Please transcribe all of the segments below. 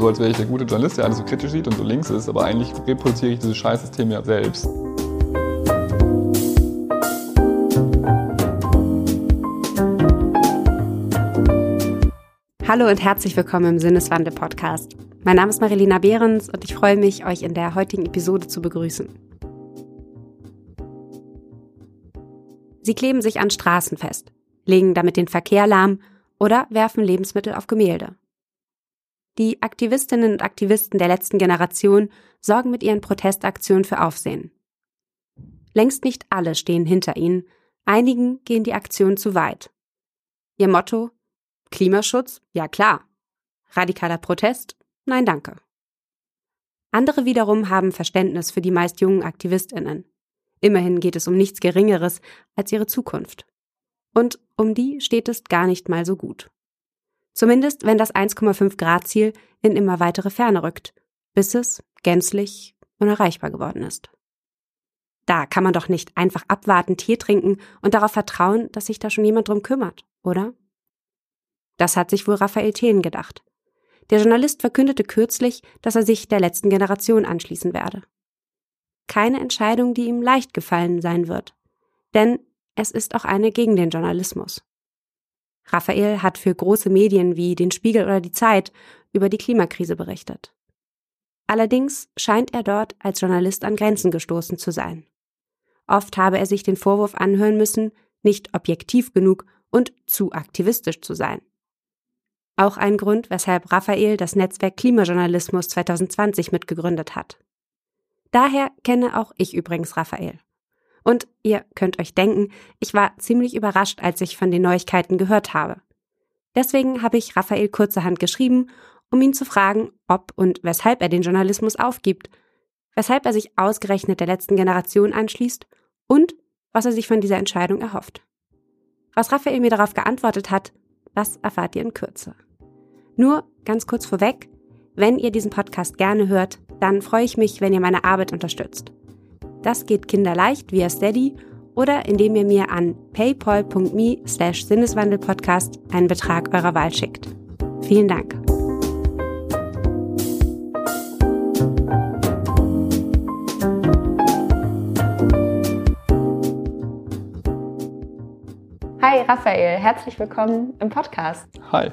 so, als wäre ich der gute Journalist, der alles so kritisch sieht und so links ist, aber eigentlich reproduziere ich dieses Scheißsystem ja selbst. Hallo und herzlich willkommen im Sinneswandel-Podcast. Mein Name ist Marilena Behrens und ich freue mich, euch in der heutigen Episode zu begrüßen. Sie kleben sich an Straßen fest, legen damit den Verkehr lahm oder werfen Lebensmittel auf Gemälde. Die Aktivistinnen und Aktivisten der letzten Generation sorgen mit ihren Protestaktionen für Aufsehen. Längst nicht alle stehen hinter ihnen, einigen gehen die Aktion zu weit. Ihr Motto Klimaschutz? Ja klar. Radikaler Protest? Nein, danke. Andere wiederum haben Verständnis für die meist jungen Aktivistinnen. Immerhin geht es um nichts Geringeres als ihre Zukunft. Und um die steht es gar nicht mal so gut. Zumindest wenn das 1,5 Grad Ziel in immer weitere Ferne rückt, bis es gänzlich unerreichbar geworden ist. Da kann man doch nicht einfach abwarten, Tee trinken und darauf vertrauen, dass sich da schon jemand drum kümmert, oder? Das hat sich wohl Raphael Thelen gedacht. Der Journalist verkündete kürzlich, dass er sich der letzten Generation anschließen werde. Keine Entscheidung, die ihm leicht gefallen sein wird. Denn es ist auch eine gegen den Journalismus. Raphael hat für große Medien wie den Spiegel oder die Zeit über die Klimakrise berichtet. Allerdings scheint er dort als Journalist an Grenzen gestoßen zu sein. Oft habe er sich den Vorwurf anhören müssen, nicht objektiv genug und zu aktivistisch zu sein. Auch ein Grund, weshalb Raphael das Netzwerk Klimajournalismus 2020 mitgegründet hat. Daher kenne auch ich übrigens Raphael. Und ihr könnt euch denken, ich war ziemlich überrascht, als ich von den Neuigkeiten gehört habe. Deswegen habe ich Raphael kurzerhand geschrieben, um ihn zu fragen, ob und weshalb er den Journalismus aufgibt, weshalb er sich ausgerechnet der letzten Generation anschließt und was er sich von dieser Entscheidung erhofft. Was Raphael mir darauf geantwortet hat, das erfahrt ihr in Kürze. Nur ganz kurz vorweg, wenn ihr diesen Podcast gerne hört, dann freue ich mich, wenn ihr meine Arbeit unterstützt. Das geht kinderleicht via Steady oder indem ihr mir an paypal.me slash Sinneswandelpodcast einen Betrag eurer Wahl schickt. Vielen Dank. Hi Raphael, herzlich willkommen im Podcast. Hi.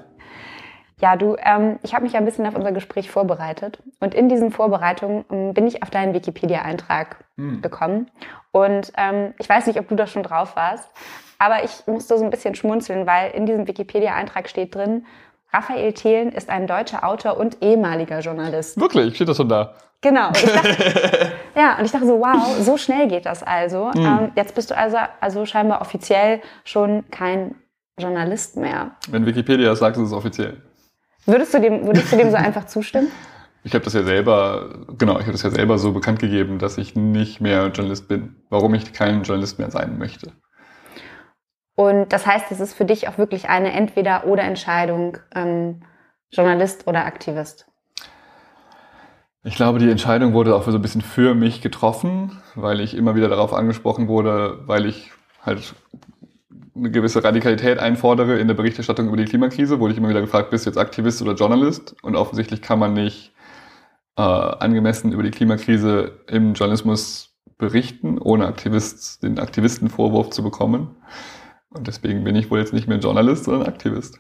Ja, du, ähm, ich habe mich ein bisschen auf unser Gespräch vorbereitet und in diesen Vorbereitungen ähm, bin ich auf deinen Wikipedia-Eintrag hm. gekommen und ähm, ich weiß nicht, ob du da schon drauf warst, aber ich musste so ein bisschen schmunzeln, weil in diesem Wikipedia-Eintrag steht drin, Raphael Thelen ist ein deutscher Autor und ehemaliger Journalist. Wirklich? Steht das schon da? Genau. Und dachte, ja, und ich dachte so, wow, so schnell geht das also. Hm. Ähm, jetzt bist du also, also scheinbar offiziell schon kein Journalist mehr. Wenn Wikipedia sagt, ist es offiziell. Würdest du dem, würdest du dem so einfach zustimmen? Ich habe das ja selber, genau, ich habe das ja selber so bekannt gegeben, dass ich nicht mehr Journalist bin. Warum ich kein Journalist mehr sein möchte. Und das heißt, es ist für dich auch wirklich eine Entweder-oder-Entscheidung, ähm, Journalist oder Aktivist. Ich glaube, die Entscheidung wurde auch so ein bisschen für mich getroffen, weil ich immer wieder darauf angesprochen wurde, weil ich halt eine gewisse Radikalität einfordere in der Berichterstattung über die Klimakrise, wurde ich immer wieder gefragt, bist du jetzt Aktivist oder Journalist? Und offensichtlich kann man nicht äh, angemessen über die Klimakrise im Journalismus berichten, ohne Aktivist, den Aktivistenvorwurf zu bekommen. Und deswegen bin ich wohl jetzt nicht mehr Journalist, sondern Aktivist.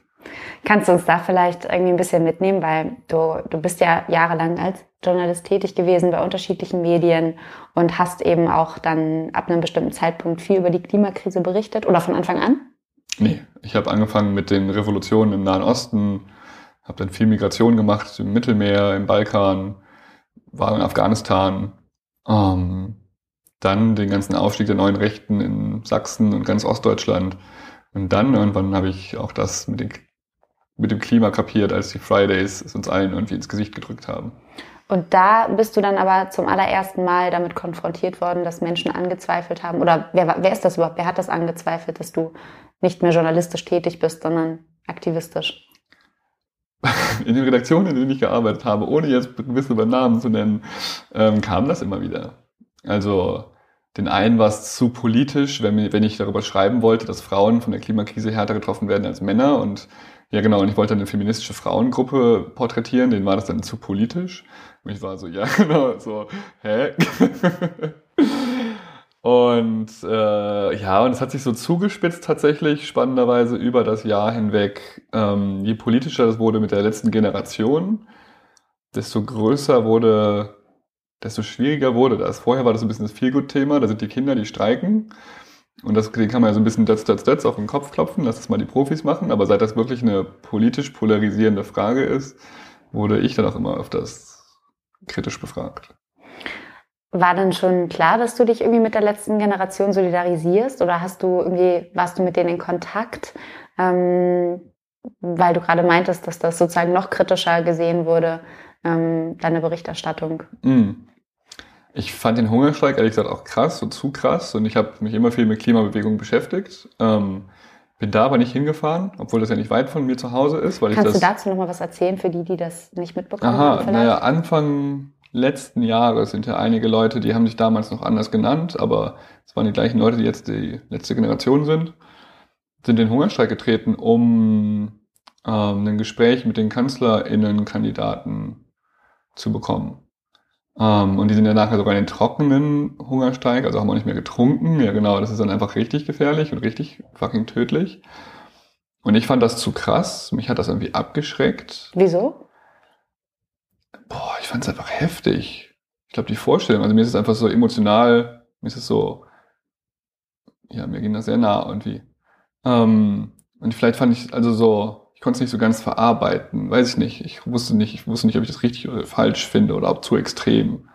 Kannst du uns da vielleicht irgendwie ein bisschen mitnehmen, weil du, du bist ja jahrelang als Journalist tätig gewesen bei unterschiedlichen Medien und hast eben auch dann ab einem bestimmten Zeitpunkt viel über die Klimakrise berichtet oder von Anfang an? Nee, ich habe angefangen mit den Revolutionen im Nahen Osten, habe dann viel Migration gemacht im Mittelmeer, im Balkan, war in Afghanistan, ähm, dann den ganzen Aufstieg der neuen Rechten in Sachsen und ganz Ostdeutschland. Und dann irgendwann habe ich auch das mit, den, mit dem Klima kapiert, als die Fridays es uns allen irgendwie ins Gesicht gedrückt haben. Und da bist du dann aber zum allerersten Mal damit konfrontiert worden, dass Menschen angezweifelt haben. Oder wer, wer ist das überhaupt? Wer hat das angezweifelt, dass du nicht mehr journalistisch tätig bist, sondern aktivistisch? In den Redaktionen, in denen ich gearbeitet habe, ohne jetzt gewisse Namen zu nennen, ähm, kam das immer wieder. Also den einen war es zu politisch, wenn, wenn ich darüber schreiben wollte, dass Frauen von der Klimakrise härter getroffen werden als Männer und Ja, genau. Und ich wollte eine feministische Frauengruppe porträtieren. Denen war das dann zu politisch. Und ich war so, ja, genau, so, hä? und äh, ja, und es hat sich so zugespitzt tatsächlich, spannenderweise über das Jahr hinweg. Ähm, je politischer das wurde mit der letzten Generation, desto größer wurde, desto schwieriger wurde das. Vorher war das ein bisschen das Feelgood-Thema, da sind die Kinder, die streiken. Und das den kann man ja so ein bisschen dötz, dötz, dötz auf den Kopf klopfen, lass das mal die Profis machen. Aber seit das wirklich eine politisch polarisierende Frage ist, wurde ich dann auch immer öfters kritisch befragt. War denn schon klar, dass du dich irgendwie mit der letzten Generation solidarisierst? Oder hast du irgendwie, warst du mit denen in Kontakt? Ähm, weil du gerade meintest, dass das sozusagen noch kritischer gesehen wurde, ähm, deine Berichterstattung. Mm. Ich fand den Hungerstreik ehrlich gesagt auch krass und zu krass und ich habe mich immer viel mit Klimabewegung beschäftigt. Ähm, bin da aber nicht hingefahren, obwohl das ja nicht weit von mir zu Hause ist. Weil Kannst ich das, du dazu nochmal was erzählen für die, die das nicht mitbekommen Aha, haben? Naja, Anfang letzten Jahres sind ja einige Leute, die haben sich damals noch anders genannt, aber es waren die gleichen Leute, die jetzt die letzte Generation sind, sind in den Hungerstreik getreten, um ähm, ein Gespräch mit den KanzlerInnen-Kandidaten zu bekommen. Ähm, und die sind ja nachher sogar in den trockenen Hungersteig, also haben auch nicht mehr getrunken. Ja, genau, das ist dann einfach richtig gefährlich und richtig fucking tödlich. Und ich fand das zu krass. Mich hat das irgendwie abgeschreckt. Wieso? Boah, ich fand es einfach heftig. Ich glaube, die Vorstellung, also mir ist es einfach so emotional, mir ist es so, ja, mir ging das sehr nah irgendwie. Ähm, und vielleicht fand ich, also so, ich konnte es nicht so ganz verarbeiten, weiß ich nicht. Ich wusste nicht, ich wusste nicht, ob ich das richtig oder falsch finde oder ob zu extrem.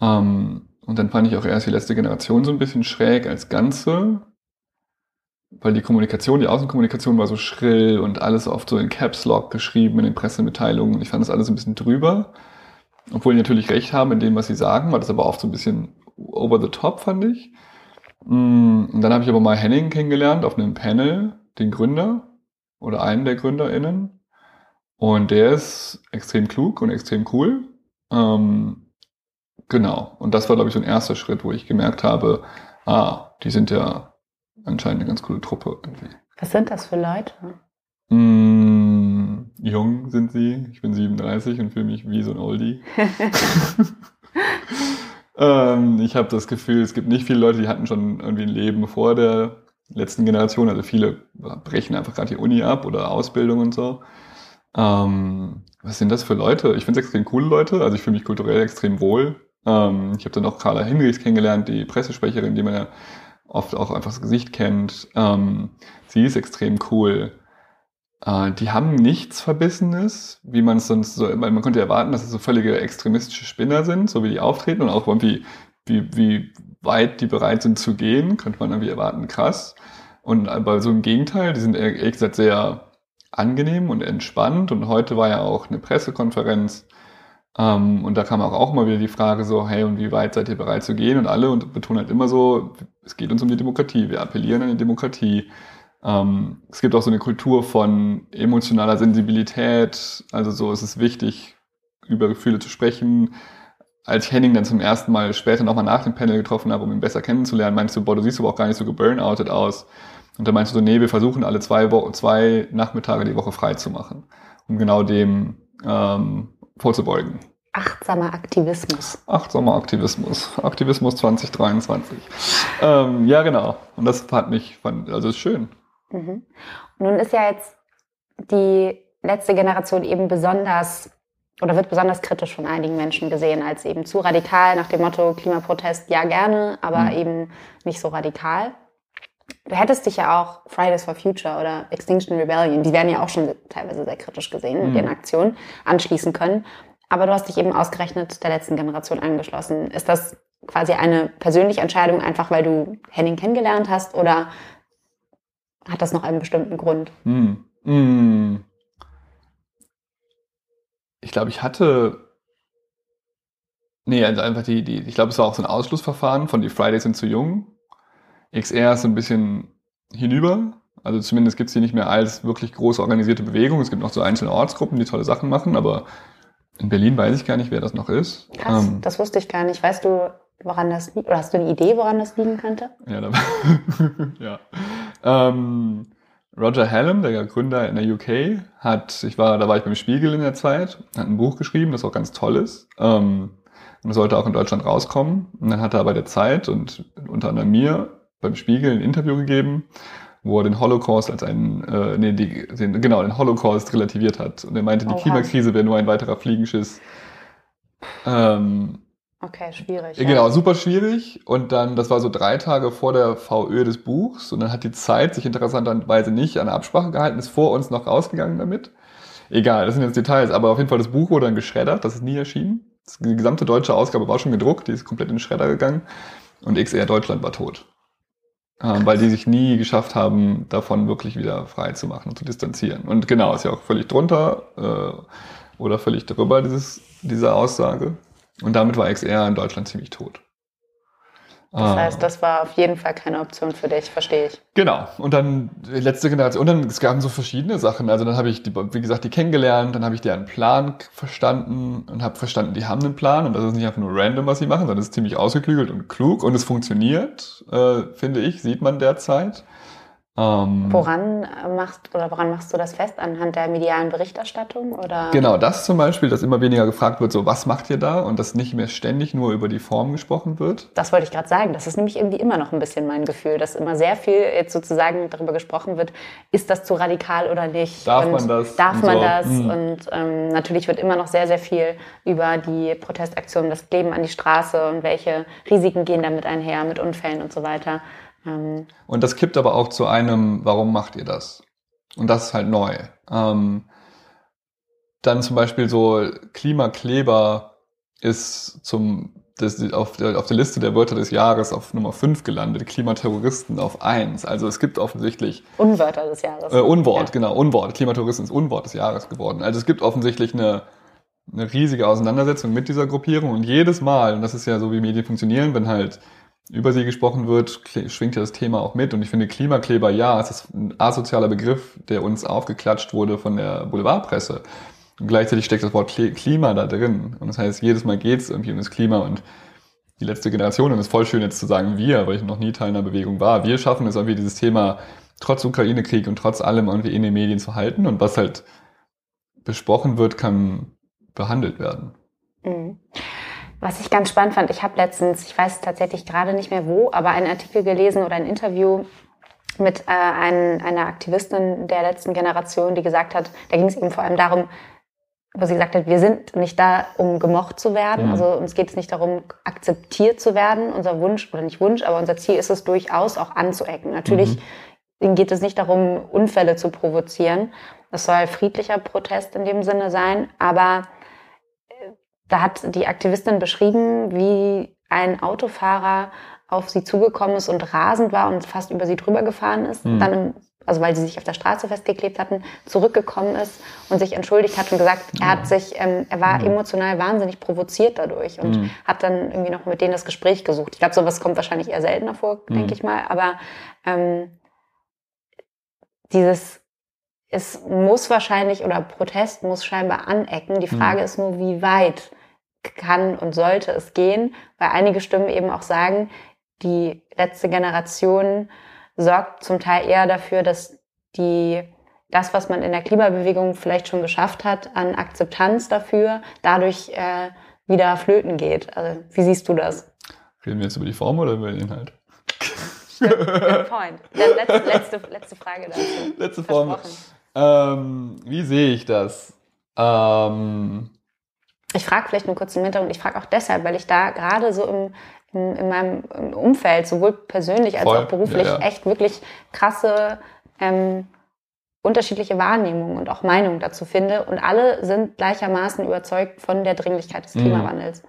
Ähm, und dann fand ich auch erst die letzte Generation so ein bisschen schräg als Ganze, weil die Kommunikation, die Außenkommunikation war so schrill und alles oft so in Caps Lock geschrieben in den Pressemitteilungen. Ich fand das alles ein bisschen drüber, obwohl die natürlich recht haben in dem, was sie sagen, war das aber oft so ein bisschen over the top, fand ich. Mm, und dann habe ich aber mal Henning kennengelernt auf einem Panel, den Gründer, oder einen der GründerInnen. Und der ist extrem klug und extrem cool. Ähm, genau. Und das war, glaube ich, so ein erster Schritt, wo ich gemerkt habe, ah, die sind ja anscheinend eine ganz coole Truppe irgendwie. Was sind das für Leute? Mm, jung sind sie. Ich bin 37 und fühle mich wie so ein Oldie. ähm, ich habe das Gefühl, es gibt nicht viele Leute, die hatten schon irgendwie ein Leben vor der letzten Generation. Also viele brechen einfach gerade die Uni ab oder Ausbildung und so. Ähm, was sind das für Leute? Ich finde es extrem coole Leute. Also ich fühle mich kulturell extrem wohl. Ähm, ich habe dann auch Carla Hinrichs kennengelernt, die Pressesprecherin, die man ja oft auch einfach das Gesicht kennt. Ähm, sie ist extrem cool. Äh, die haben nichts Verbissenes, wie man es sonst so, man könnte erwarten, dass es so völlige extremistische Spinner sind, so wie die auftreten und auch irgendwie, wie, wie weit die bereit sind zu gehen, könnte man irgendwie erwarten, krass. Und aber so im Gegenteil, die sind ehrlich gesagt sehr angenehm und entspannt. Und heute war ja auch eine Pressekonferenz. Ähm, und da kam auch, auch mal wieder die Frage so, hey, und wie weit seid ihr bereit zu gehen? Und alle und betonen halt immer so, es geht uns um die Demokratie. Wir appellieren an die Demokratie. Ähm, es gibt auch so eine Kultur von emotionaler Sensibilität. Also so ist es wichtig, über Gefühle zu sprechen als ich Henning dann zum ersten Mal später nochmal nach dem Panel getroffen habe, um ihn besser kennenzulernen, meinst du, boah, du siehst aber auch gar nicht so geburnoutet aus. Und dann meinst du so, nee, wir versuchen alle zwei, Wo zwei Nachmittage die Woche frei zu machen, um genau dem ähm, vorzubeugen. Achtsamer Aktivismus. Achtsamer Aktivismus. Aktivismus 2023. ähm, ja, genau. Und das hat mich, fand, also ist schön. Mhm. Nun ist ja jetzt die letzte Generation eben besonders oder wird besonders kritisch von einigen Menschen gesehen als eben zu radikal nach dem Motto Klimaprotest ja gerne, aber mhm. eben nicht so radikal. Du hättest dich ja auch Fridays for Future oder Extinction Rebellion, die werden ja auch schon teilweise sehr kritisch gesehen mhm. mit ihren Aktionen, anschließen können. Aber du hast dich eben ausgerechnet der letzten Generation angeschlossen. Ist das quasi eine persönliche Entscheidung, einfach weil du Henning kennengelernt hast oder hat das noch einen bestimmten Grund? Mhm. Ich glaube, ich hatte. Nee, also einfach die, die, ich glaube, es war auch so ein Ausschlussverfahren von die Fridays sind zu jung. XR ist so ein bisschen hinüber. Also zumindest gibt es die nicht mehr als wirklich große organisierte Bewegung. Es gibt noch so einzelne Ortsgruppen, die tolle Sachen machen, aber in Berlin weiß ich gar nicht, wer das noch ist. Krass, ähm, das wusste ich gar nicht. Weißt du, woran das liegt? Oder hast du eine Idee, woran das liegen könnte? Ja, da, ja. Ähm, Roger Hallam, der Gründer in der UK, hat, ich war, da war ich beim Spiegel in der Zeit, hat ein Buch geschrieben, das auch ganz toll ist. Ähm, und sollte auch in Deutschland rauskommen. Und dann hat er bei der Zeit und unter anderem mir beim Spiegel ein Interview gegeben, wo er den Holocaust als einen, äh, nee, die, den, genau, den Holocaust relativiert hat. Und er meinte, die Oha. Klimakrise wäre nur ein weiterer Fliegenschiss. Ähm, Okay, schwierig. Genau, super schwierig. Und dann, das war so drei Tage vor der VÖ des Buchs. Und dann hat die Zeit sich interessanterweise nicht an Absprache gehalten, ist vor uns noch rausgegangen damit. Egal, das sind jetzt Details. Aber auf jeden Fall, das Buch wurde dann geschreddert. Das ist nie erschienen. Die gesamte deutsche Ausgabe war schon gedruckt. Die ist komplett in den Schredder gegangen. Und XR Deutschland war tot. Ähm, weil die sich nie geschafft haben, davon wirklich wieder frei zu machen und zu distanzieren. Und genau, ist ja auch völlig drunter äh, oder völlig darüber, dieses, diese Aussage. Und damit war XR in Deutschland ziemlich tot. Das heißt, das war auf jeden Fall keine Option für dich, verstehe ich. Genau. Und dann die letzte Generation. Und dann es gab so verschiedene Sachen. Also dann habe ich, die, wie gesagt, die kennengelernt. Dann habe ich deren Plan verstanden und habe verstanden, die haben einen Plan. Und das ist nicht einfach nur random, was sie machen, sondern es ist ziemlich ausgeklügelt und klug. Und es funktioniert, äh, finde ich, sieht man derzeit. Ähm, Woran machst oder woran machst du das fest? Anhand der medialen Berichterstattung oder? Genau, das zum Beispiel, dass immer weniger gefragt wird, so was macht ihr da und dass nicht mehr ständig nur über die Form gesprochen wird. Das wollte ich gerade sagen. Das ist nämlich irgendwie immer noch ein bisschen mein Gefühl, dass immer sehr viel jetzt sozusagen darüber gesprochen wird, ist das zu radikal oder nicht? Darf und man das? Darf Und man so. das? Mhm. Und ähm, natürlich wird immer noch sehr, sehr viel über die Protestaktionen, das Kleben an die Straße und welche Risiken gehen damit einher mit Unfällen und so weiter. Ähm, Und das kippt aber auch zu einem, warum macht ihr das? Und das ist halt neu. Ähm, dann zum Beispiel so Klimakleber ist zum, das, auf, der, auf der Liste der Wörter des Jahres auf Nummer 5 gelandet, Klimaterroristen auf 1. Also es gibt offensichtlich Unwörter des Jahres. Äh, Unwort, Ja. genau, Unwort. Klimaterroristen ist Unwort des Jahres geworden. Also es gibt offensichtlich eine, eine riesige Auseinandersetzung mit dieser Gruppierung und jedes Mal, und das ist ja so, wie Medien funktionieren, wenn halt über sie gesprochen wird, schwingt ja das Thema auch mit. Und ich finde, Klimakleber, ja, es ist ein asozialer Begriff, der uns aufgeklatscht wurde von der Boulevardpresse. Und gleichzeitig steckt das Wort Klima da drin. Und das heißt, jedes Mal geht es irgendwie um das Klima und die letzte Generation, und es ist voll schön jetzt zu sagen wir, weil ich noch nie Teil einer Bewegung war, wir schaffen es irgendwie dieses Thema trotz Ukraine-Krieg und trotz allem irgendwie in den Medien zu halten und was halt besprochen wird, kann behandelt werden. Mhm. Was ich ganz spannend fand, ich habe letztens, ich weiß tatsächlich gerade nicht mehr wo, aber einen Artikel gelesen oder ein Interview mit äh, ein, einer Aktivistin der letzten Generation, die gesagt hat, da ging es eben vor allem darum, wo sie gesagt hat, wir sind nicht da, um gemocht zu werden. Mhm. Also uns geht es nicht darum, akzeptiert zu werden. Unser Wunsch, oder nicht Wunsch, aber unser Ziel ist es durchaus auch anzuecken. Natürlich ihnen geht es nicht darum, Unfälle zu provozieren. Das soll friedlicher Protest in dem Sinne sein, aber da hat die Aktivistin beschrieben, wie ein Autofahrer auf sie zugekommen ist und rasend war und fast über sie drüber gefahren ist, Mhm. dann, im, also weil sie sich auf der Straße festgeklebt hatten, zurückgekommen ist und sich entschuldigt hat und gesagt, er hat sich, ähm, er war emotional wahnsinnig provoziert dadurch und Mhm. hat dann irgendwie noch mit denen das Gespräch gesucht. Ich glaube, sowas kommt wahrscheinlich eher seltener vor, Mhm. denke ich mal, aber ähm, dieses es muss wahrscheinlich oder Protest muss scheinbar anecken. Die Frage ist nur, wie weit kann und sollte es gehen, weil einige Stimmen eben auch sagen, die letzte Generation sorgt zum Teil eher dafür, dass die das, was man in der Klimabewegung vielleicht schon geschafft hat, an Akzeptanz dafür, dadurch äh, wieder flöten geht. Also, wie siehst du das? Reden wir jetzt über die Form oder über den Inhalt? Good point. Letzte, letzte, letzte Frage dazu. Letzte Form. Ähm, wie sehe ich das? Ähm, Ich frage vielleicht nur kurz im Hintergrund, ich frage auch deshalb, weil ich da gerade so im, im, in meinem Umfeld, sowohl persönlich als Voll, auch beruflich, ja, ja. echt wirklich krasse ähm, unterschiedliche Wahrnehmungen und auch Meinungen dazu finde. Und alle sind gleichermaßen überzeugt von der Dringlichkeit des Mhm. Klimawandels.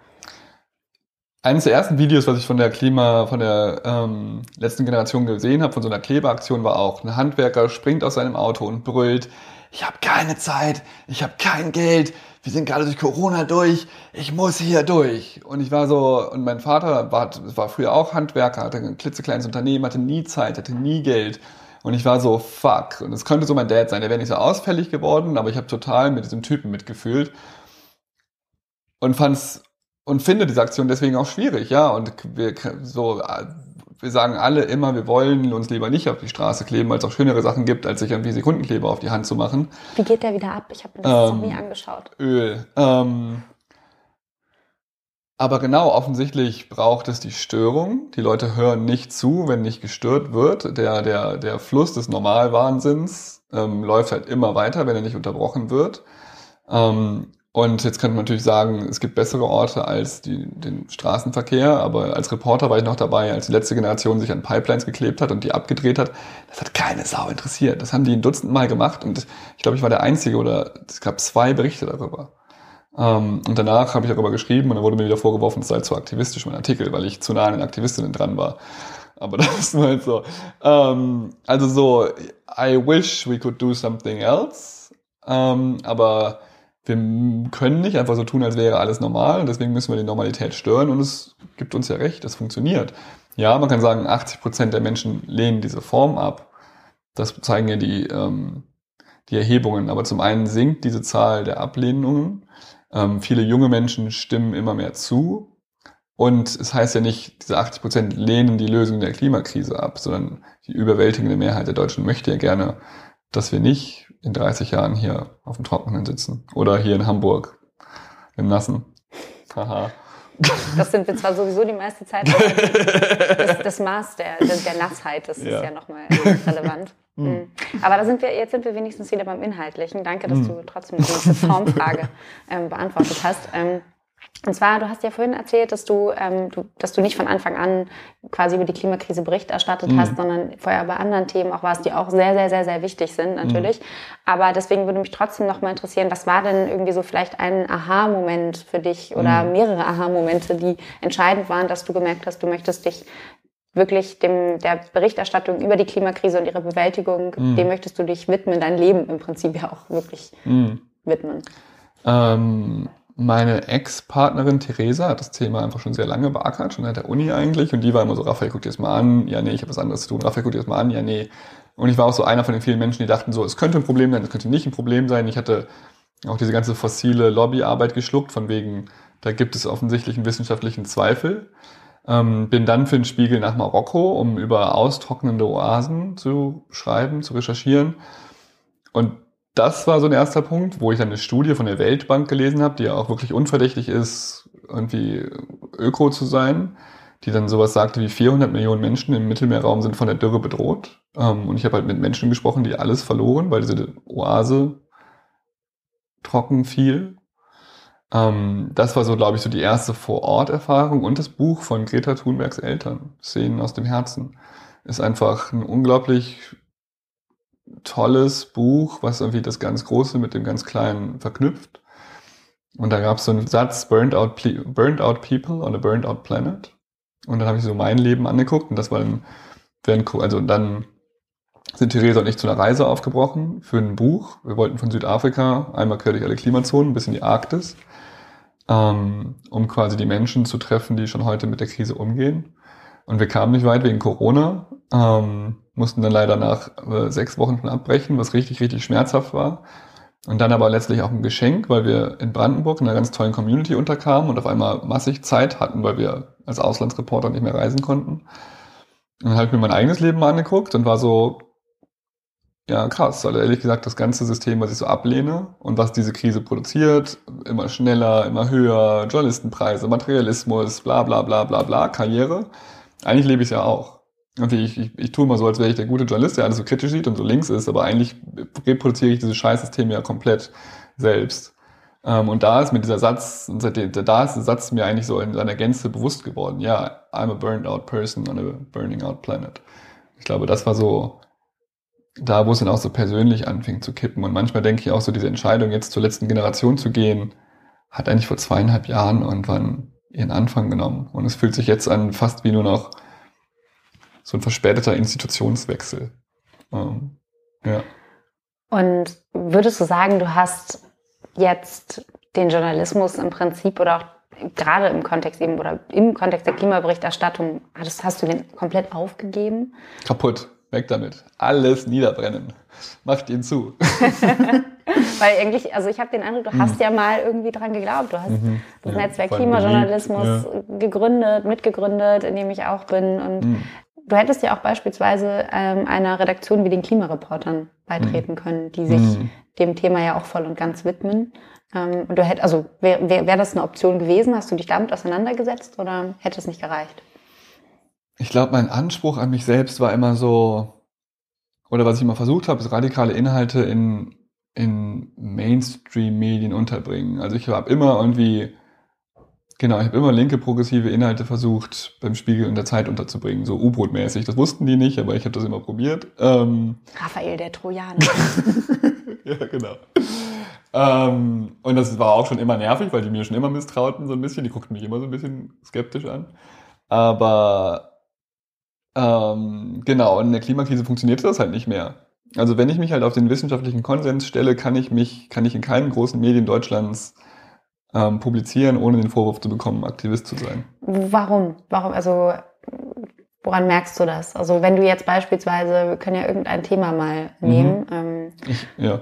eines der ersten Videos, was ich von der Klima, von der ähm, letzten Generation gesehen habe, von so einer Klebeaktion, war auch, ein Handwerker springt aus seinem Auto und brüllt, ich habe keine Zeit, ich habe kein Geld, wir sind gerade durch Corona durch, ich muss hier durch. Und ich war so, und mein Vater war, war früher auch Handwerker, hatte ein klitzekleines Unternehmen, hatte nie Zeit, hatte nie Geld. Und ich war so, fuck. Und es könnte so mein Dad sein, der wäre nicht so ausfällig geworden, aber ich habe total mit diesem Typen mitgefühlt und fand's und finde diese Aktion deswegen auch schwierig, ja. Und wir so äh, wir sagen alle immer, wir wollen uns lieber nicht auf die Straße kleben, weil es auch schönere Sachen gibt, als sich irgendwie Sekundenkleber auf die Hand zu machen. Wie geht der wieder ab? Ich habe mir das ähm, noch nie angeschaut. Öl. Ähm, aber genau, offensichtlich braucht es die Störung. Die Leute hören nicht zu, wenn nicht gestört wird. Der, der, der Fluss des Normalwahnsinns ähm, läuft halt immer weiter, wenn er nicht unterbrochen wird. Ähm, und jetzt könnte man natürlich sagen, es gibt bessere Orte als die, den Straßenverkehr, aber als Reporter war ich noch dabei, als die letzte Generation sich an Pipelines geklebt hat und die abgedreht hat. Das hat keine Sau interessiert. Das haben die ein Dutzend Mal gemacht und ich glaube, ich war der Einzige oder es gab zwei Berichte darüber. Ähm, und danach habe ich darüber geschrieben und dann wurde mir wieder vorgeworfen, es sei zu aktivistisch, mein Artikel, weil ich zu nah an den Aktivistinnen dran war. Aber das ist halt so. Ähm, also so, I wish we could do something else. Ähm, aber wir können nicht einfach so tun, als wäre alles normal deswegen müssen wir die Normalität stören und es gibt uns ja recht, es funktioniert. Ja, man kann sagen, 80 Prozent der Menschen lehnen diese Form ab. Das zeigen ja die, ähm, die Erhebungen. Aber zum einen sinkt diese Zahl der Ablehnungen ähm, viele junge Menschen stimmen immer mehr zu. Und es heißt ja nicht, diese 80 Prozent lehnen die Lösung der Klimakrise ab, sondern die überwältigende Mehrheit der Deutschen möchte ja gerne, dass wir nicht in 30 Jahren hier auf dem Trockenen sitzen oder hier in Hamburg im Nassen. Haha. Das sind wir zwar sowieso die meiste Zeit, aber das, das Maß der, der, der Nassheit, das ja. ist ja nochmal relevant. Mhm. Aber da sind wir, jetzt sind wir wenigstens wieder beim Inhaltlichen. Danke, dass mhm. du trotzdem diese Formfrage ähm, beantwortet hast. Ähm, und zwar, du hast ja vorhin erzählt, dass du, ähm, du, dass du nicht von Anfang an quasi über die Klimakrise Bericht erstattet mhm. hast, sondern vorher bei anderen Themen auch warst, die auch sehr, sehr, sehr, sehr wichtig sind natürlich. Mhm. Aber deswegen würde mich trotzdem noch mal interessieren, was war denn irgendwie so vielleicht ein Aha-Moment für dich oder mhm. mehrere Aha-Momente, die entscheidend waren, dass du gemerkt hast, du möchtest dich wirklich dem, der Berichterstattung über die Klimakrise und ihre Bewältigung, mhm. dem möchtest du dich widmen, dein Leben im Prinzip ja auch wirklich mhm. widmen. Ähm, meine Ex-Partnerin Theresa hat das Thema einfach schon sehr lange beackert, schon seit der Uni eigentlich. Und die war immer so, Raphael, guck dir das mal an. Ja, nee, ich habe was anderes zu tun. Raphael, guck dir das mal an. Ja, nee. Und ich war auch so einer von den vielen Menschen, die dachten so, es könnte ein Problem sein, es könnte nicht ein Problem sein. Ich hatte auch diese ganze fossile Lobbyarbeit geschluckt, von wegen, da gibt es offensichtlich einen wissenschaftlichen Zweifel. Ähm, bin dann für den Spiegel nach Marokko, um über austrocknende Oasen zu schreiben, zu recherchieren. Und das war so ein erster Punkt, wo ich dann eine Studie von der Weltbank gelesen habe, die ja auch wirklich unverdächtig ist, irgendwie öko zu sein, die dann sowas sagte wie 400 Millionen Menschen im Mittelmeerraum sind von der Dürre bedroht. Ähm, und ich habe halt mit Menschen gesprochen, die alles verloren, weil diese Oase trocken fiel ähm, das war so, glaube ich, so die erste Vor-Ort-Erfahrung und das Buch von Greta Thunbergs Eltern, Szenen aus dem Herzen, ist einfach ein unglaublich tolles Buch, was irgendwie das ganz Große mit dem ganz Kleinen verknüpft. Und da gab es so einen Satz, burned out, burned out people on a burned out planet. Und dann habe ich so mein Leben angeguckt und das war dann, also dann sind Theresa und ich zu einer Reise aufgebrochen für ein Buch. Wir wollten von Südafrika einmal quer durch alle Klimazonen bis in die Arktis ähm, um quasi die Menschen zu treffen, die schon heute mit der Krise umgehen. Und wir kamen nicht weit wegen Corona, ähm, mussten dann leider nach äh, sechs Wochen schon abbrechen, was richtig, richtig schmerzhaft war. Und dann aber letztlich auch ein Geschenk, weil wir in Brandenburg in einer ganz tollen Community unterkamen und auf einmal massig Zeit hatten, weil wir als Auslandsreporter nicht mehr reisen konnten. Und dann habe ich mir mein eigenes Leben mal angeguckt und war so, ja, krass. Also ehrlich gesagt, das ganze System, was ich so ablehne und was diese Krise produziert, immer schneller, immer höher, Journalistenpreise, Materialismus, bla bla bla bla bla, Karriere. Eigentlich lebe ich es ja auch. Und ich, ich, ich tue immer so, als wäre ich der gute Journalist, der alles so kritisch sieht und so links ist, aber eigentlich reproduziere ich dieses Scheißsystem ja komplett selbst. Ähm, und da ist mir dieser Satz, da ist der Satz mir eigentlich so in seiner Gänze bewusst geworden. Ja, I'm a burned out person on a burning out planet. Ich glaube, das war so da, wo es dann auch so persönlich anfing zu kippen. Und manchmal denke ich auch so, diese Entscheidung, jetzt zur letzten Generation zu gehen, hat eigentlich vor zweieinhalb Jahren irgendwann ihren Anfang genommen. Und es fühlt sich jetzt an, fast wie nur noch so ein verspäteter Institutionswechsel. Ähm, ja. Und würdest du sagen, du hast jetzt den Journalismus im Prinzip oder auch gerade im Kontext eben oder im Kontext der Klimaberichterstattung, hast, hast du den komplett aufgegeben? Kaputt. Weg damit. Alles niederbrennen. Macht ihn zu. Weil eigentlich, also ich habe den Eindruck, du mhm. hast ja mal irgendwie dran geglaubt. Du hast mhm. das ja, Netzwerk Klimajournalismus ja. gegründet, mitgegründet, in dem ich auch bin. Und mhm. Du hättest ja auch beispielsweise ähm, einer Redaktion wie den Klimareportern beitreten mhm. können, die sich mhm. dem Thema ja auch voll und ganz widmen. Ähm, und du hättest, also wäre wär, wär das eine Option gewesen? Hast du dich damit auseinandergesetzt oder hätte es nicht gereicht? Ich glaube, mein Anspruch an mich selbst war immer so, oder was ich immer versucht habe, ist radikale Inhalte in, in Mainstream-Medien unterbringen. Also ich habe immer irgendwie Genau, ich habe immer linke progressive Inhalte versucht, beim Spiegel und der Zeit unterzubringen, so U-Boot-mäßig. Das wussten die nicht, aber ich habe das immer probiert. Ähm, Raphael der Trojaner. ja, genau. Ähm, und das war auch schon immer nervig, weil die mir schon immer misstrauten, so ein bisschen. Die guckten mich immer so ein bisschen skeptisch an. Aber ähm, genau, und in der Klimakrise funktionierte das halt nicht mehr. Also wenn ich mich halt auf den wissenschaftlichen Konsens stelle, kann ich mich, kann ich in keinen großen Medien Deutschlands ähm, publizieren, ohne den Vorwurf zu bekommen, Aktivist zu sein. Warum? Warum? Also woran merkst du das? Also wenn du jetzt beispielsweise, wir können ja irgendein Thema mal mhm. nehmen. Mhm. Ähm, ich, ja.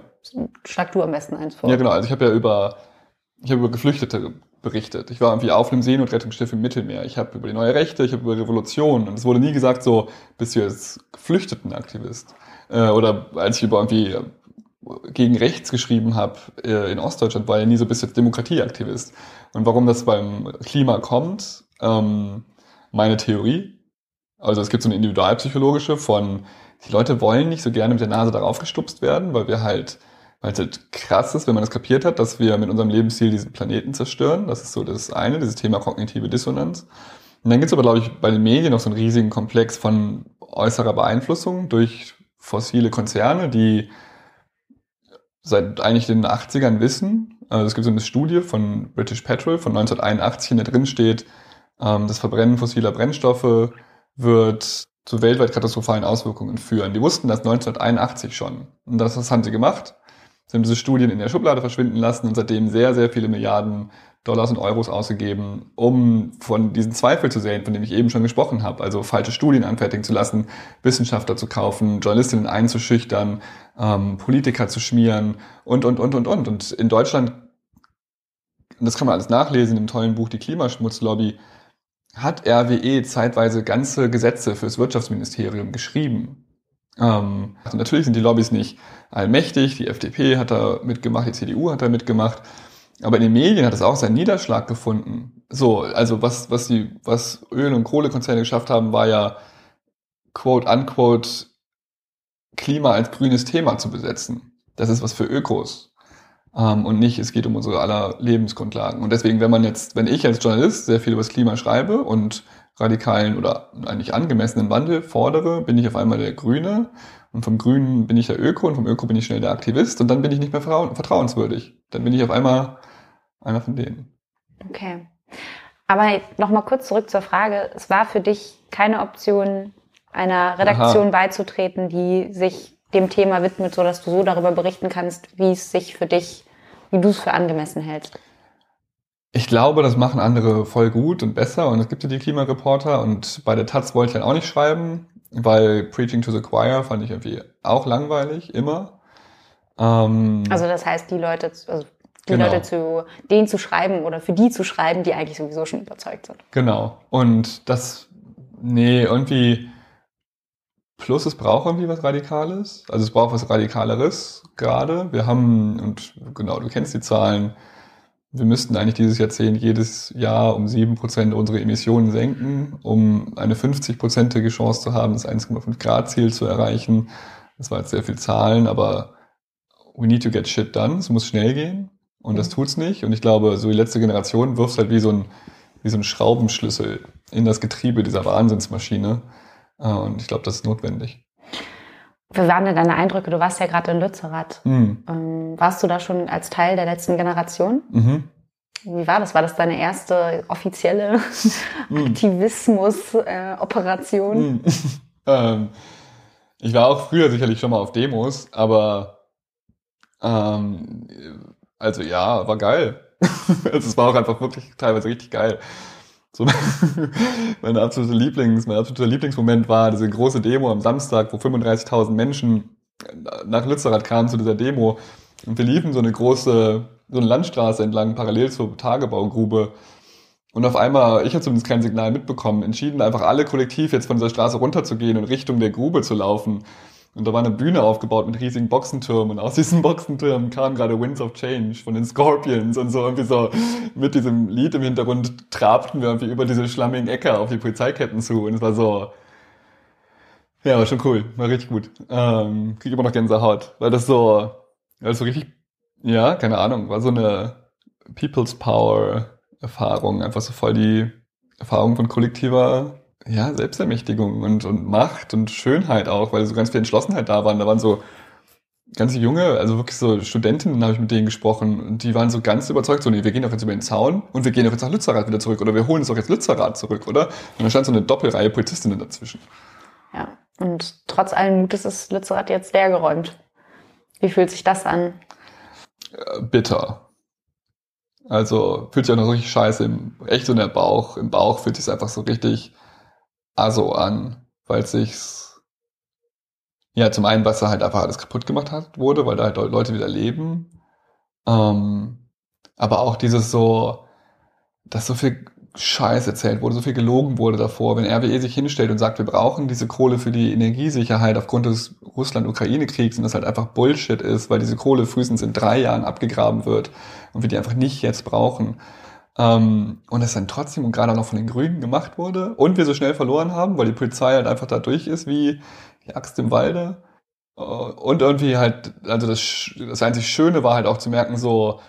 Schlag du am besten eins vor. Ja, genau. Also ich habe ja über, ich habe über Geflüchtete berichtet. Ich war irgendwie auf einem Seenotrettungsschiff im Mittelmeer. Ich habe über die neue Rechte, ich habe über Revolution. Und es wurde nie gesagt so, bist du jetzt Geflüchtetenaktivist? Äh, oder als ich über irgendwie gegen rechts geschrieben habe äh, in Ostdeutschland, war ja nie so bis jetzt Demokratieaktivist. Und warum das beim Klima kommt, ähm, meine Theorie, also es gibt so eine individualpsychologische von, die Leute wollen nicht so gerne mit der Nase darauf gestupst werden, weil wir halt, weil es halt krass ist, wenn man das kapiert hat, dass wir mit unserem Lebensstil diesen Planeten zerstören. Das ist so das eine, dieses Thema kognitive Dissonanz. Und dann gibt es aber, glaube ich, bei den Medien noch so einen riesigen Komplex von äußerer Beeinflussung durch fossile Konzerne, die seit eigentlich den 80ern wissen. Also es gibt so eine Studie von British Petrol von 1981, in der drin steht, ähm, das Verbrennen fossiler Brennstoffe wird zu weltweit katastrophalen Auswirkungen führen. Die wussten das 1981 schon. Und das, das haben sie gemacht. Sie haben diese Studien in der Schublade verschwinden lassen und seitdem sehr, sehr viele Milliarden Dollars und Euros ausgegeben, um von diesen Zweifel zu sehen, von dem ich eben schon gesprochen habe. Also falsche Studien anfertigen zu lassen, Wissenschaftler zu kaufen, Journalistinnen einzuschüchtern, ähm, Politiker zu schmieren und, und, und, und, und. Und in Deutschland, das kann man alles nachlesen im tollen Buch Die Klimaschmutzlobby, hat RWE zeitweise ganze Gesetze fürs Wirtschaftsministerium geschrieben. Ähm, also natürlich sind die Lobbys nicht allmächtig, die FDP hat da mitgemacht, die CDU hat da mitgemacht. Aber in den Medien hat es auch seinen Niederschlag gefunden. So, also was, was die, was Öl- und Kohlekonzerne geschafft haben, war ja quote unquote Klima als grünes Thema zu besetzen. Das ist was für Ökos. Ähm, und nicht, es geht um unsere aller Lebensgrundlagen. Und deswegen, wenn man jetzt, wenn ich als Journalist sehr viel über das Klima schreibe und radikalen oder eigentlich angemessenen Wandel fordere, bin ich auf einmal der Grüne und vom Grünen bin ich der Öko und vom Öko bin ich schnell der Aktivist und dann bin ich nicht mehr vertrauenswürdig. Dann bin ich auf einmal einer von denen. Okay. Aber nochmal kurz zurück zur Frage. Es war für dich keine Option, einer Redaktion Aha. beizutreten, die sich dem Thema widmet, so dass du so darüber berichten kannst, wie es sich für dich, wie du es für angemessen hältst. Ich glaube, das machen andere voll gut und besser und es gibt ja die Klimareporter und bei der Taz wollte ich dann auch nicht schreiben, weil Preaching to the Choir fand ich irgendwie auch langweilig, immer. Ähm, also das heißt, die Leute, also die genau. Leute zu denen zu schreiben oder für die zu schreiben, die eigentlich sowieso schon überzeugt sind. Genau. Und das, nee, irgendwie, plus es braucht irgendwie was Radikales. Also es braucht was Radikaleres gerade. Wir haben, und genau, du kennst die Zahlen, wir müssten eigentlich dieses Jahrzehnt jedes Jahr um sieben Prozent unsere Emissionen senken, um eine 50-prozentige Chance zu haben, das 1,5 Grad Ziel zu erreichen. Das war jetzt sehr viel Zahlen, aber we need to get shit done. Es muss schnell gehen und das mhm. tut's nicht. Und ich glaube, so die letzte Generation wirft halt wie so ein, wie so ein Schraubenschlüssel in das Getriebe dieser Wahnsinnsmaschine. Äh, und ich glaube, das ist notwendig. Wie waren denn deine Eindrücke? Du warst ja gerade in Lützerath. Mhm. warst du da schon als Teil der letzten Generation? Mhm. Wie war das? War das deine erste offizielle mhm. Aktivismus-Operation? Äh, mhm. ähm, ich war auch früher sicherlich schon mal auf Demos, aber ähm, also ja, war geil. also es war auch einfach wirklich teilweise richtig geil. So, mein absoluter Lieblings, mein absoluter Lieblingsmoment war diese große Demo am Samstag, wo 35.000 Menschen nach Lützerath kamen zu dieser Demo. Und wir liefen so eine große, so eine Landstraße entlang, parallel zur Tagebaugrube. Und auf einmal, ich habe zumindest kein Signal mitbekommen, entschieden einfach alle kollektiv jetzt von dieser Straße runterzugehen und Richtung der Grube zu laufen. Und da war eine Bühne aufgebaut mit riesigen Boxentürmen. Und aus diesen Boxentürmen kamen gerade Winds of Change von den Scorpions und so irgendwie so mit diesem Lied im Hintergrund trabten wir irgendwie über diese schlammigen Äcker auf die Polizeiketten zu. Und es war so, ja, war schon cool, war richtig gut. Ähm, krieg immer noch Gänsehaut, weil das so, weil so richtig, ja, keine Ahnung, war so eine People's Power Erfahrung, einfach so voll die Erfahrung von kollektiver ja, Selbstermächtigung und, und Macht und Schönheit auch, weil so ganz viel Entschlossenheit da waren. Da waren so ganz junge, also wirklich so Studentinnen habe ich mit denen gesprochen und die waren so ganz überzeugt, so, nee, wir gehen doch jetzt über den Zaun und wir gehen doch jetzt nach Lützerath wieder zurück oder wir holen uns doch jetzt Lützerath zurück, oder? Und da stand so eine Doppelreihe Polizistinnen dazwischen. Ja, und trotz allen Mutes ist Lützerath jetzt leergeräumt. Wie fühlt sich das an? Äh, bitter. Also fühlt sich auch noch richtig scheiße im, echt so in der Bauch, im Bauch fühlt sich einfach so richtig aso an, weil sich's, ja, zum einen, was da halt einfach alles kaputt gemacht hat, wurde, weil da halt Leute wieder leben. Ähm, aber auch dieses so, dass so viel Scheiß erzählt wurde, so viel gelogen wurde davor. Wenn RWE sich hinstellt und sagt, wir brauchen diese Kohle für die Energiesicherheit aufgrund des Russland-Ukraine-Kriegs und das halt einfach Bullshit ist, weil diese Kohle frühestens in drei Jahren abgegraben wird und wir die einfach nicht jetzt brauchen. Ähm, und es dann trotzdem und gerade auch noch von den Grünen gemacht wurde und wir so schnell verloren haben, weil die Polizei halt einfach da durch ist wie die Axt im Walde. Äh, und irgendwie halt, also das, das einzig Schöne war halt auch zu merken, so,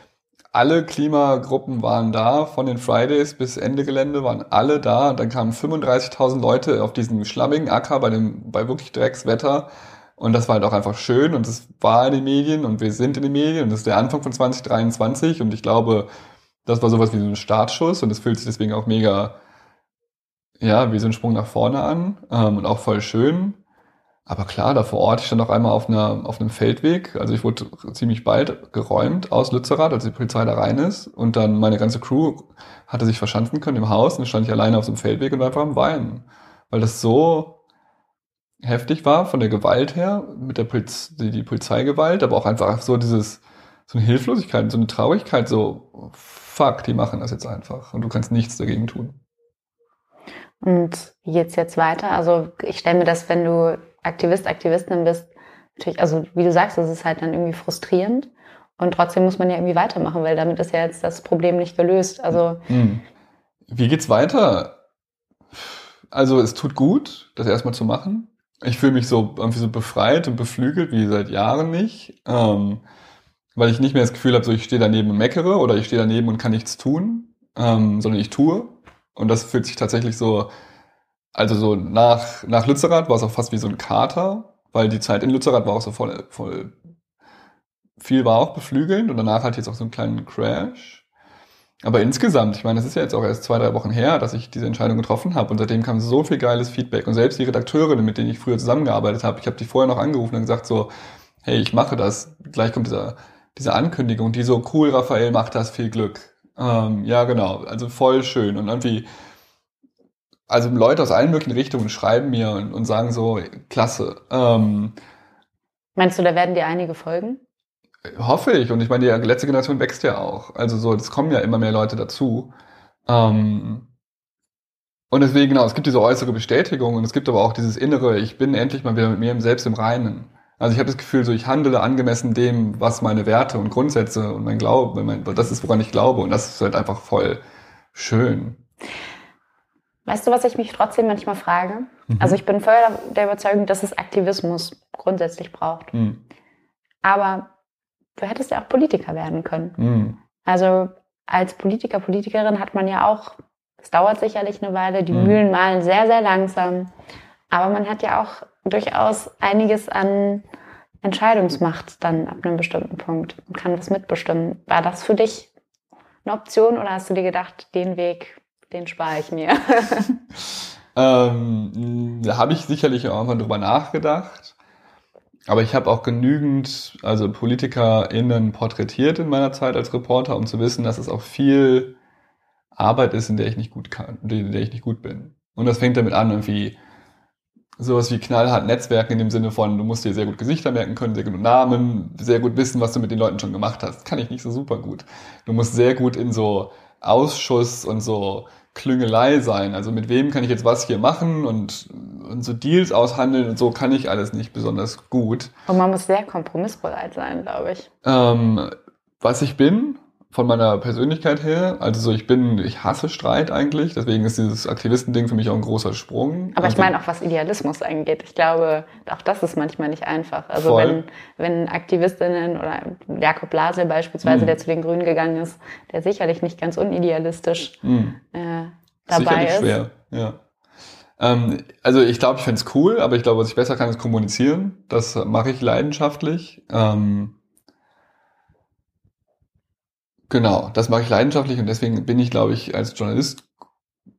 alle Klimagruppen waren da, von den Fridays bis Ende Gelände waren alle da. Und dann kamen 35.000 Leute auf diesen schlammigen Acker bei dem, bei wirklich Dreckswetter. Und das war halt auch einfach schön und es war in den Medien und wir sind in den Medien und das ist der Anfang von 2023 und ich glaube, das war sowas wie so ein Startschuss und es fühlt sich deswegen auch mega, ja, wie so ein Sprung nach vorne an ähm, und auch voll schön. Aber klar, da vor Ort, ich stand auch einmal auf, einer, auf einem Feldweg, also ich wurde ziemlich bald geräumt aus Lützerath, als die Polizei da rein ist. Und dann meine ganze Crew hatte sich verschanzen können im Haus und dann stand ich alleine auf so einem Feldweg und war einfach am Weinen. Weil das so heftig war von der Gewalt her, mit der Poliz die, die Polizeigewalt, aber auch einfach so dieses, so eine Hilflosigkeit, so eine Traurigkeit, so, fuck, die machen das jetzt einfach und du kannst nichts dagegen tun. Und wie geht's jetzt weiter? Also ich stelle mir das, wenn du Aktivist, Aktivistin bist, natürlich, also wie du sagst, das ist halt dann irgendwie frustrierend. Und trotzdem muss man ja irgendwie weitermachen, weil damit ist ja jetzt das Problem nicht gelöst. Also. Hm. Wie geht's weiter? Also es tut gut, das erstmal zu machen. Ich fühle mich so irgendwie so befreit und beflügelt wie seit Jahren nicht. Ähm, weil ich nicht mehr das Gefühl habe, so ich stehe daneben und meckere oder ich stehe daneben und kann nichts tun, ähm, sondern ich tue. Und das fühlt sich tatsächlich so also so nach, nach Lützerath war es auch fast wie so ein Kater, weil die Zeit in Lützerath war auch so voll, voll viel war auch beflügelnd und danach halt jetzt auch so einen kleinen Crash. Aber insgesamt, ich meine, es ist ja jetzt auch erst zwei, drei Wochen her, dass ich diese Entscheidung getroffen habe und seitdem kam so viel geiles Feedback und selbst die Redakteurinnen, mit denen ich früher zusammengearbeitet habe, ich habe die vorher noch angerufen und gesagt so, hey, ich mache das, gleich kommt dieser, diese Ankündigung, die so cool, Raphael, mach das, viel Glück. Ähm, ja, genau, also voll schön und irgendwie also Leute aus allen möglichen Richtungen schreiben mir und, und sagen so, klasse. Ähm, Meinst du, da werden dir einige folgen? Hoffe ich. Und ich meine, die letzte Generation wächst ja auch. Also so, es kommen ja immer mehr Leute dazu. Ähm, und deswegen, genau, es gibt diese äußere Bestätigung und es gibt aber auch dieses innere, ich bin endlich mal wieder mit mir selbst im Reinen. Also ich habe das Gefühl, so ich handle angemessen dem, was meine Werte und Grundsätze und mein Glaube, mein, das ist, woran ich glaube. Und das ist halt einfach voll schön. Weißt du, was ich mich trotzdem manchmal frage? Mhm. Also ich bin voll der Überzeugung, dass es Aktivismus grundsätzlich braucht. Mhm. Aber du hättest ja auch Politiker werden können. Mhm. Also als Politiker, Politikerin hat man ja auch, es dauert sicherlich eine Weile, die mhm. Mühlen malen sehr, sehr langsam. Aber man hat ja auch durchaus einiges an Entscheidungsmacht dann ab einem bestimmten Punkt und kann was mitbestimmen. War das für dich eine Option oder hast du dir gedacht, den Weg den spare ich mir. ähm, da habe ich sicherlich auch mal drüber nachgedacht. Aber ich habe auch genügend, also PolitikerInnen porträtiert in meiner Zeit als Reporter, um zu wissen, dass es auch viel Arbeit ist, in der ich nicht gut kann, in der ich nicht gut bin. Und das fängt damit an, irgendwie sowas wie knallhart Netzwerken in dem Sinne von, du musst dir sehr gut Gesichter merken können, sehr gut Namen, sehr gut wissen, was du mit den Leuten schon gemacht hast. Kann ich nicht so super gut. Du musst sehr gut in so Ausschuss und so Klüngelei sein. Also mit wem kann ich jetzt was hier machen und, und so Deals aushandeln und so kann ich alles nicht besonders gut. Und man muss sehr kompromissbereit sein, glaube ich. Ähm, was ich bin, von meiner Persönlichkeit her. Also so, ich bin, ich hasse Streit eigentlich, deswegen ist dieses Aktivistending für mich auch ein großer Sprung. Aber also, ich meine auch, was Idealismus angeht. Ich glaube, auch das ist manchmal nicht einfach. Also voll. wenn, wenn Aktivistinnen oder Jakob Blasel beispielsweise, mm. der zu den Grünen gegangen ist, der sicherlich nicht ganz unidealistisch mm. äh, dabei sicherlich ist. schwer, ja. Ähm, also ich glaube, ich fände es cool, aber ich glaube, was ich besser kann, ist kommunizieren. Das mache ich leidenschaftlich. Ähm, Genau, das mache ich leidenschaftlich und deswegen bin ich, glaube ich, als Journalist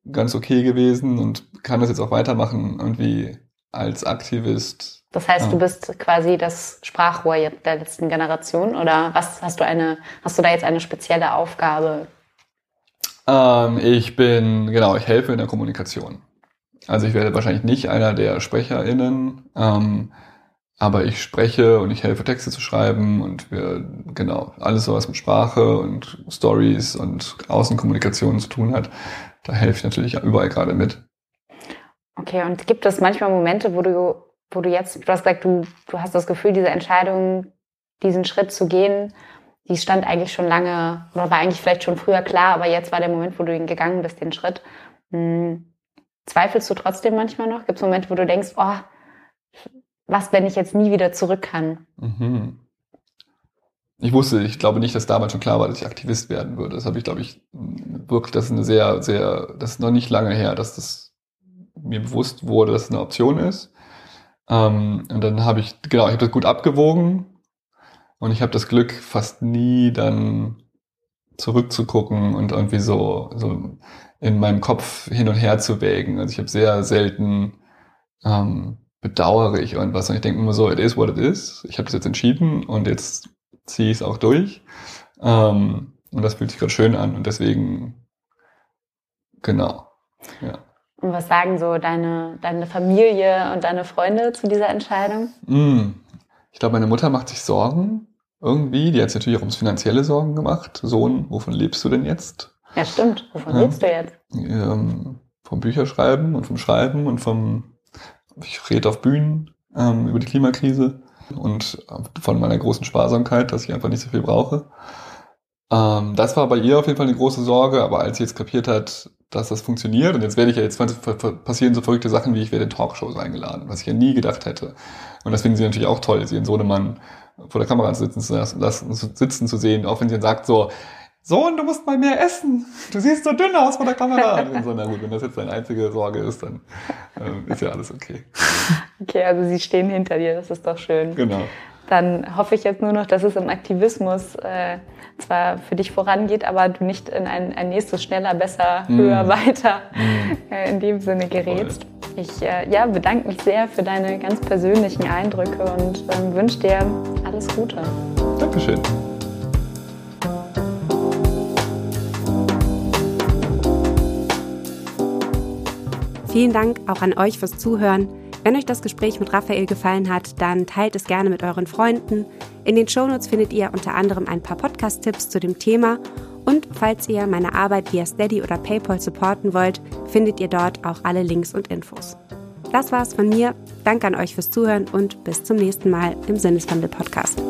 ganz okay gewesen und kann das jetzt auch weitermachen, irgendwie als Aktivist. Das heißt, ja. du bist quasi das Sprachrohr der letzten Generation oder was hast du eine, hast du da jetzt eine spezielle Aufgabe? Ähm, ich bin, genau, ich helfe in der Kommunikation. Also ich werde wahrscheinlich nicht einer der SprecherInnen. Ähm, aber ich spreche und ich helfe Texte zu schreiben und wir, genau, alles so was mit Sprache und Stories und Außenkommunikation zu tun hat, da helfe ich natürlich überall gerade mit. Okay, und gibt es manchmal Momente, wo du, wo du jetzt, du hast gesagt, du, du hast das Gefühl, diese Entscheidung, diesen Schritt zu gehen, die stand eigentlich schon lange, oder war eigentlich vielleicht schon früher klar, aber jetzt war der Moment, wo du ihn gegangen bist, den Schritt. Hm, zweifelst du trotzdem manchmal noch? Gibt es Momente, wo du denkst, oh, was, wenn ich jetzt nie wieder zurück kann? Mhm. Ich wusste, ich glaube nicht, dass damals schon klar war, dass ich Aktivist werden würde. Das habe ich, glaube ich, wirklich, das ist eine sehr, sehr, das ist noch nicht lange her, dass das mir bewusst wurde, dass es eine Option ist. Ähm, und dann habe ich, genau, ich habe das gut abgewogen und ich habe das Glück, fast nie dann zurückzugucken und irgendwie so, so in meinem Kopf hin und her zu wägen. Also ich habe sehr selten ähm, bedauere ich irgendwas. Und ich denke immer so, it is what it is. Ich habe das jetzt entschieden und jetzt ziehe ich es auch durch. Ähm, und das fühlt sich gerade schön an und deswegen, genau. Ja. Und was sagen so deine, deine Familie und deine Freunde zu dieser Entscheidung? Mm. Ich glaube, meine Mutter macht sich Sorgen irgendwie. Die hat sich natürlich auch ums finanzielle Sorgen gemacht. Sohn, wovon lebst du denn jetzt? Ja, stimmt. Wovon ja. lebst du jetzt? Ähm, vom Bücherschreiben und vom Schreiben und vom ich rede auf Bühnen ähm, über die Klimakrise und äh, von meiner großen Sparsamkeit, dass ich einfach nicht so viel brauche. Ähm, das war bei ihr auf jeden Fall eine große Sorge, aber als sie jetzt kapiert hat, dass das funktioniert und jetzt werde ich ja jetzt passieren so verrückte Sachen wie ich werde in Talkshows eingeladen, was ich ja nie gedacht hätte. Und das finden sie natürlich auch toll, sie ihren Sohnemann vor der Kamera sitzen zu lassen, sitzen zu sehen, auch wenn sie dann sagt so, Sohn, du musst mal mehr essen. Du siehst so dünn aus vor der Kamera. Und so, na gut, wenn das jetzt deine einzige Sorge ist, dann ähm, ist ja alles okay. Okay, also sie stehen hinter dir, das ist doch schön. Genau. Dann hoffe ich jetzt nur noch, dass es im Aktivismus äh, zwar für dich vorangeht, aber du nicht in ein, ein nächstes schneller, besser, mm. höher, weiter mm. äh, in dem Sinne gerätst. Voll. Ich äh, ja, bedanke mich sehr für deine ganz persönlichen Eindrücke und ähm, wünsche dir alles Gute. Dankeschön. Vielen Dank auch an euch fürs Zuhören. Wenn euch das Gespräch mit Raphael gefallen hat, dann teilt es gerne mit euren Freunden. In den Shownotes findet ihr unter anderem ein paar Podcast-Tipps zu dem Thema. Und falls ihr meine Arbeit via Steady oder PayPal supporten wollt, findet ihr dort auch alle Links und Infos. Das war's von mir. Danke an euch fürs Zuhören und bis zum nächsten Mal im Sinneswandel Podcast.